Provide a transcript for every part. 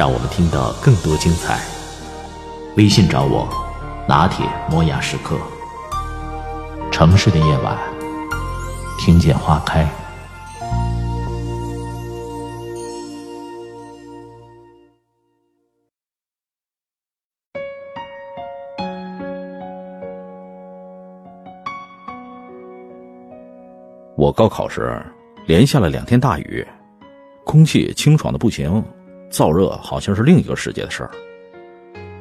让我们听到更多精彩。微信找我，拿铁磨牙时刻。城市的夜晚，听见花开。我高考时连下了两天大雨，空气清爽的不行，燥热好像是另一个世界的事儿。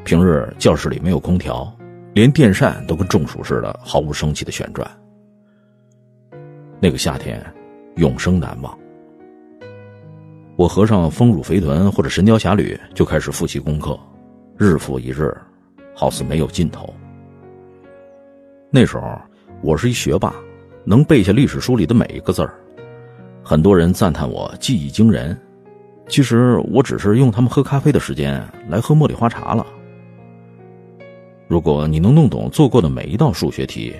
平日教室里没有空调，连电扇都跟中暑似的毫无生气的旋转。那个夏天，永生难忘。我合上《丰乳肥臀》或者《神雕侠侣》，就开始复习功课，日复一日，好似没有尽头。那时候我是一学霸。能背下历史书里的每一个字儿，很多人赞叹我记忆惊人。其实我只是用他们喝咖啡的时间来喝茉莉花茶了。如果你能弄懂做过的每一道数学题，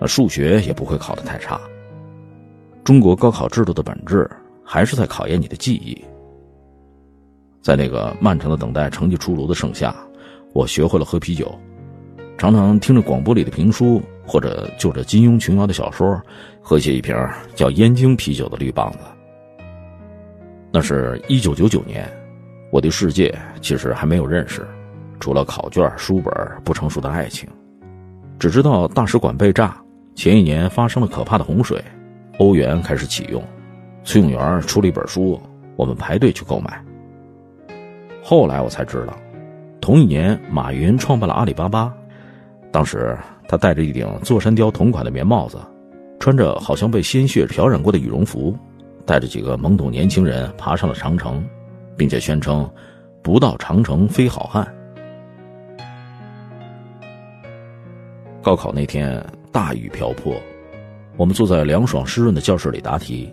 那数学也不会考得太差。中国高考制度的本质还是在考验你的记忆。在那个漫长的等待成绩出炉的盛夏，我学会了喝啤酒，常常听着广播里的评书。或者就着金庸琼瑶的小说，喝下一瓶叫燕京啤酒的绿棒子。那是一九九九年，我对世界其实还没有认识，除了考卷、书本、不成熟的爱情，只知道大使馆被炸，前一年发生了可怕的洪水，欧元开始启用，崔永元出了一本书，我们排队去购买。后来我才知道，同一年马云创办了阿里巴巴，当时。他戴着一顶座山雕同款的棉帽子，穿着好像被鲜血漂染过的羽绒服，带着几个懵懂年轻人爬上了长城，并且宣称：“不到长城非好汉。”高考那天大雨瓢泼，我们坐在凉爽湿润的教室里答题。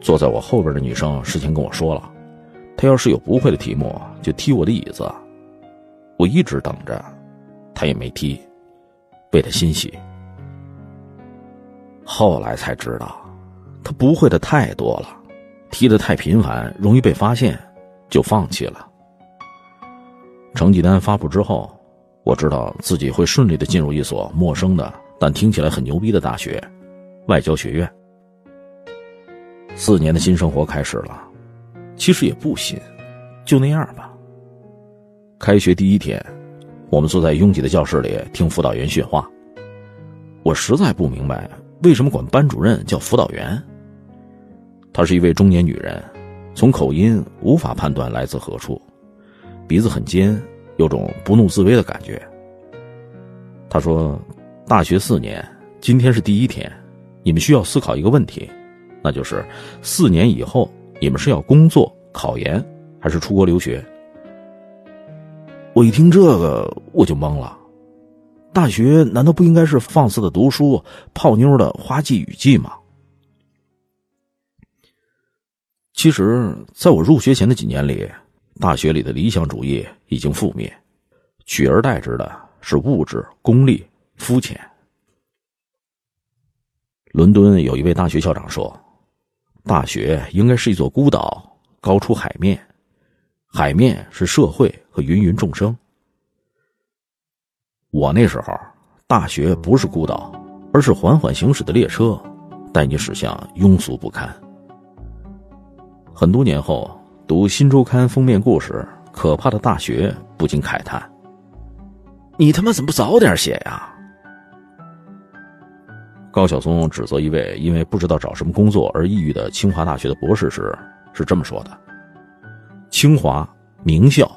坐在我后边的女生事先跟我说了，她要是有不会的题目就踢我的椅子。我一直等着，她也没踢。为他欣喜，后来才知道，他不会的太多了，踢的太频繁，容易被发现，就放弃了。成绩单发布之后，我知道自己会顺利的进入一所陌生的但听起来很牛逼的大学——外交学院。四年的新生活开始了，其实也不新，就那样吧。开学第一天。我们坐在拥挤的教室里听辅导员训话。我实在不明白为什么管班主任叫辅导员。她是一位中年女人，从口音无法判断来自何处，鼻子很尖，有种不怒自威的感觉。她说：“大学四年，今天是第一天，你们需要思考一个问题，那就是四年以后你们是要工作、考研，还是出国留学？”我一听这个，我就懵了。大学难道不应该是放肆的读书、泡妞的花季雨季吗？其实，在我入学前的几年里，大学里的理想主义已经覆灭，取而代之的是物质、功利、肤浅。伦敦有一位大学校长说：“大学应该是一座孤岛，高出海面。”海面是社会和芸芸众生。我那时候，大学不是孤岛，而是缓缓行驶的列车，带你驶向庸俗不堪。很多年后，读《新周刊》封面故事《可怕的大学》，不禁慨叹：“你他妈怎么不早点写呀？”高晓松指责一位因为不知道找什么工作而抑郁的清华大学的博士时，是这么说的。清华名校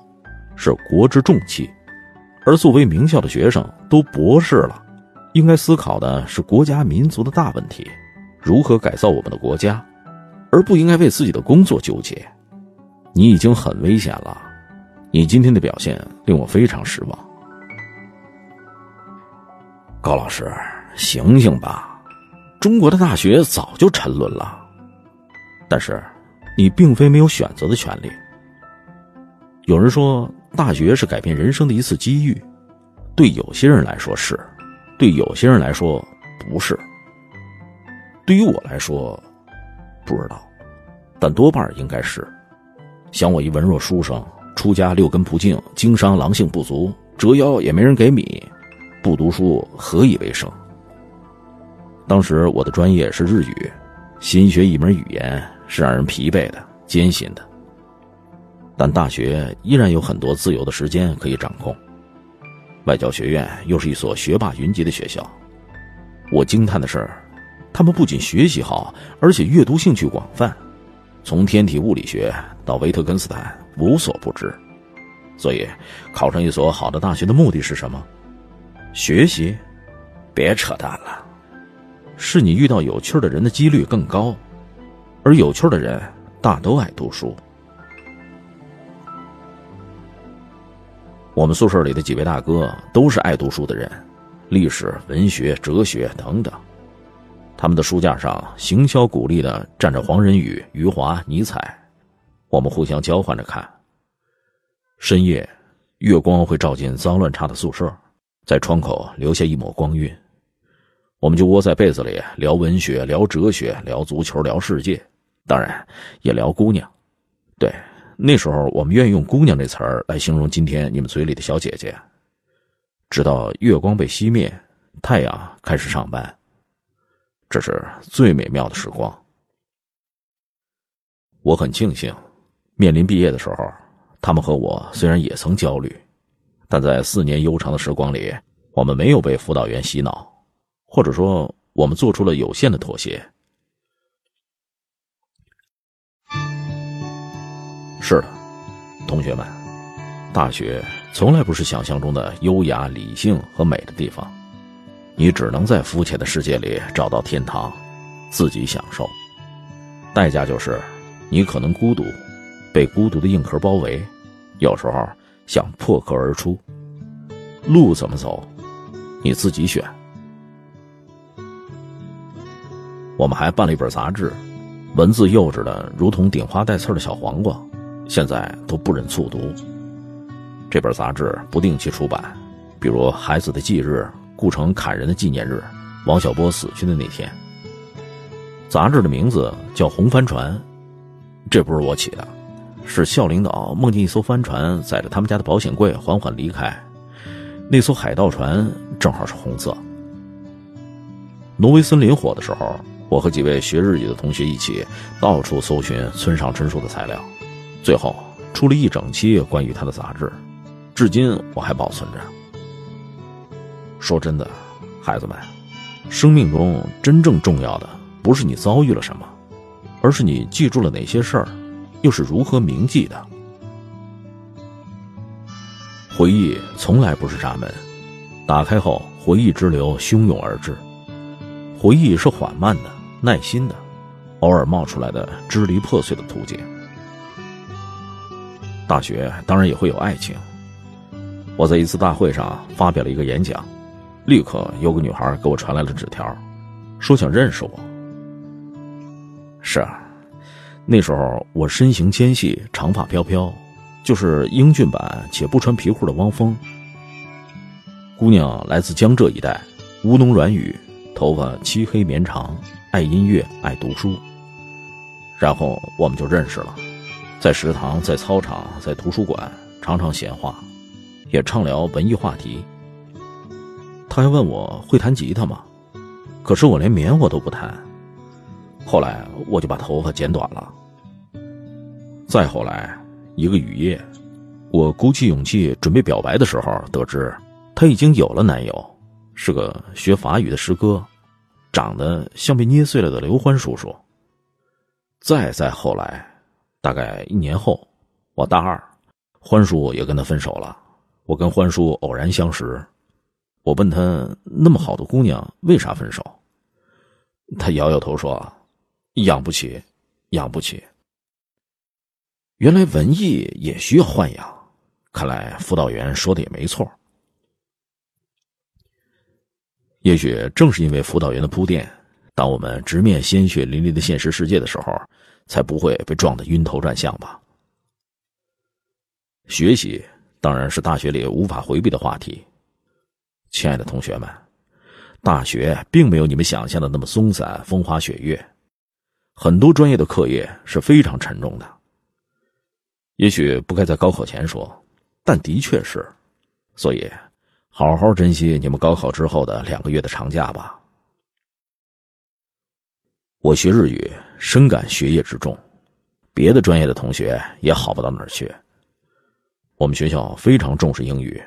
是国之重器，而作为名校的学生都博士了，应该思考的是国家民族的大问题，如何改造我们的国家，而不应该为自己的工作纠结。你已经很危险了，你今天的表现令我非常失望。高老师，醒醒吧！中国的大学早就沉沦了。但是，你并非没有选择的权利。有人说，大学是改变人生的一次机遇，对有些人来说是，对有些人来说不是。对于我来说，不知道，但多半应该是。想我一文弱书生，出家六根不净，经商狼性不足，折腰也没人给米，不读书何以为生？当时我的专业是日语，新学一门语言是让人疲惫的、艰辛的。但大学依然有很多自由的时间可以掌控。外交学院又是一所学霸云集的学校。我惊叹的是，他们不仅学习好，而且阅读兴趣广泛。从天体物理学到维特根斯坦，无所不知。所以，考上一所好的大学的目的是什么？学习？别扯淡了，是你遇到有趣的人的几率更高，而有趣的人大都爱读书。我们宿舍里的几位大哥都是爱读书的人，历史、文学、哲学等等。他们的书架上行销鼓励的站着黄仁宇、余华、尼采，我们互相交换着看。深夜，月光会照进脏乱差的宿舍，在窗口留下一抹光晕。我们就窝在被子里聊文学、聊哲学、聊足球、聊世界，当然也聊姑娘。对，那时候我们愿意用“姑娘”这词儿来形容今天你们嘴里的小姐姐。直到月光被熄灭，太阳开始上班。这是最美妙的时光。我很庆幸，面临毕业的时候，他们和我虽然也曾焦虑，但在四年悠长的时光里，我们没有被辅导员洗脑，或者说，我们做出了有限的妥协。是的，同学们，大学从来不是想象中的优雅、理性和美的地方。你只能在肤浅的世界里找到天堂，自己享受。代价就是，你可能孤独，被孤独的硬壳包围，有时候想破壳而出。路怎么走，你自己选。我们还办了一本杂志，文字幼稚的如同顶花带刺的小黄瓜，现在都不忍卒读。这本杂志不定期出版，比如孩子的忌日。顾城砍人的纪念日，王小波死去的那天。杂志的名字叫《红帆船》，这不是我起的，是校领导梦见一艘帆船载着他们家的保险柜缓缓离开，那艘海盗船正好是红色。挪威森林火的时候，我和几位学日语的同学一起到处搜寻村上春树的材料，最后出了一整期关于他的杂志，至今我还保存着。说真的，孩子们，生命中真正重要的不是你遭遇了什么，而是你记住了哪些事儿，又是如何铭记的。回忆从来不是闸门，打开后回忆之流汹涌而至。回忆是缓慢的、耐心的，偶尔冒出来的支离破碎的途径。大学当然也会有爱情。我在一次大会上发表了一个演讲。立刻有个女孩给我传来了纸条，说想认识我。是啊，那时候我身形纤细，长发飘飘，就是英俊版且不穿皮裤的汪峰。姑娘来自江浙一带，吴侬软语，头发漆黑绵长，爱音乐，爱读书。然后我们就认识了，在食堂，在操场，在图书馆，常常闲话，也畅聊文艺话题。他还问我会弹吉他吗？可是我连棉花都不弹。后来我就把头发剪短了。再后来，一个雨夜，我鼓起勇气准备表白的时候，得知他已经有了男友，是个学法语的师哥，长得像被捏碎了的刘欢叔叔。再再后来，大概一年后，我大二，欢叔也跟他分手了。我跟欢叔偶然相识。我问他那么好的姑娘为啥分手？他摇摇头说：“养不起，养不起。”原来文艺也需要豢养，看来辅导员说的也没错。也许正是因为辅导员的铺垫，当我们直面鲜血淋漓的现实世界的时候，才不会被撞得晕头转向吧。学习当然是大学里无法回避的话题。亲爱的同学们，大学并没有你们想象的那么松散、风花雪月，很多专业的课业是非常沉重的。也许不该在高考前说，但的确是，所以好好珍惜你们高考之后的两个月的长假吧。我学日语，深感学业之重，别的专业的同学也好不到哪儿去。我们学校非常重视英语，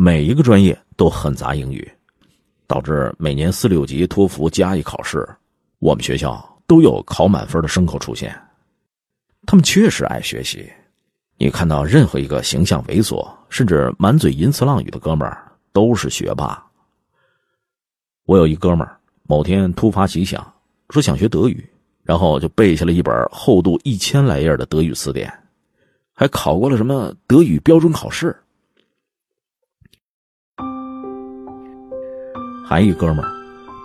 每一个专业都很杂英语，导致每年四六级托福加一考试，我们学校都有考满分的牲口出现。他们确实爱学习。你看到任何一个形象猥琐，甚至满嘴淫词浪语的哥们儿，都是学霸。我有一哥们儿，某天突发奇想，说想学德语，然后就背下了一本厚度一千来页的德语词典，还考过了什么德语标准考试。还一哥们儿，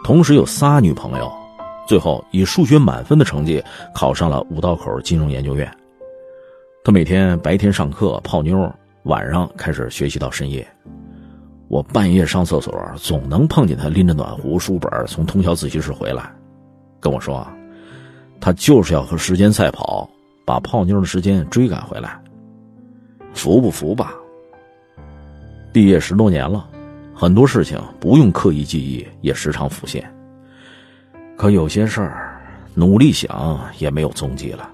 同时有仨女朋友，最后以数学满分的成绩考上了五道口金融研究院。他每天白天上课泡妞，晚上开始学习到深夜。我半夜上厕所，总能碰见他拎着暖壶、书本从通宵自习室回来，跟我说：“他就是要和时间赛跑，把泡妞的时间追赶回来。”服不服吧？毕业十多年了，很多事情不用刻意记忆也时常浮现。可有些事儿，努力想也没有踪迹了。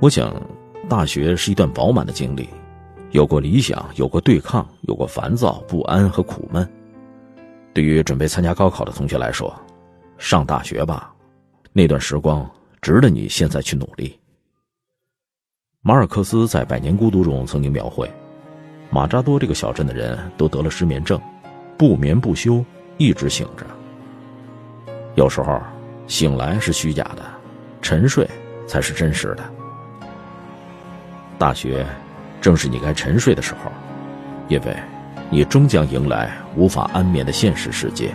我想，大学是一段饱满的经历，有过理想，有过对抗，有过烦躁、不安和苦闷。对于准备参加高考的同学来说，上大学吧，那段时光值得你现在去努力。马尔克斯在《百年孤独》中曾经描绘，马扎多这个小镇的人都得了失眠症，不眠不休，一直醒着。有时候，醒来是虚假的，沉睡才是真实的。大学，正是你该沉睡的时候，因为，你终将迎来无法安眠的现实世界。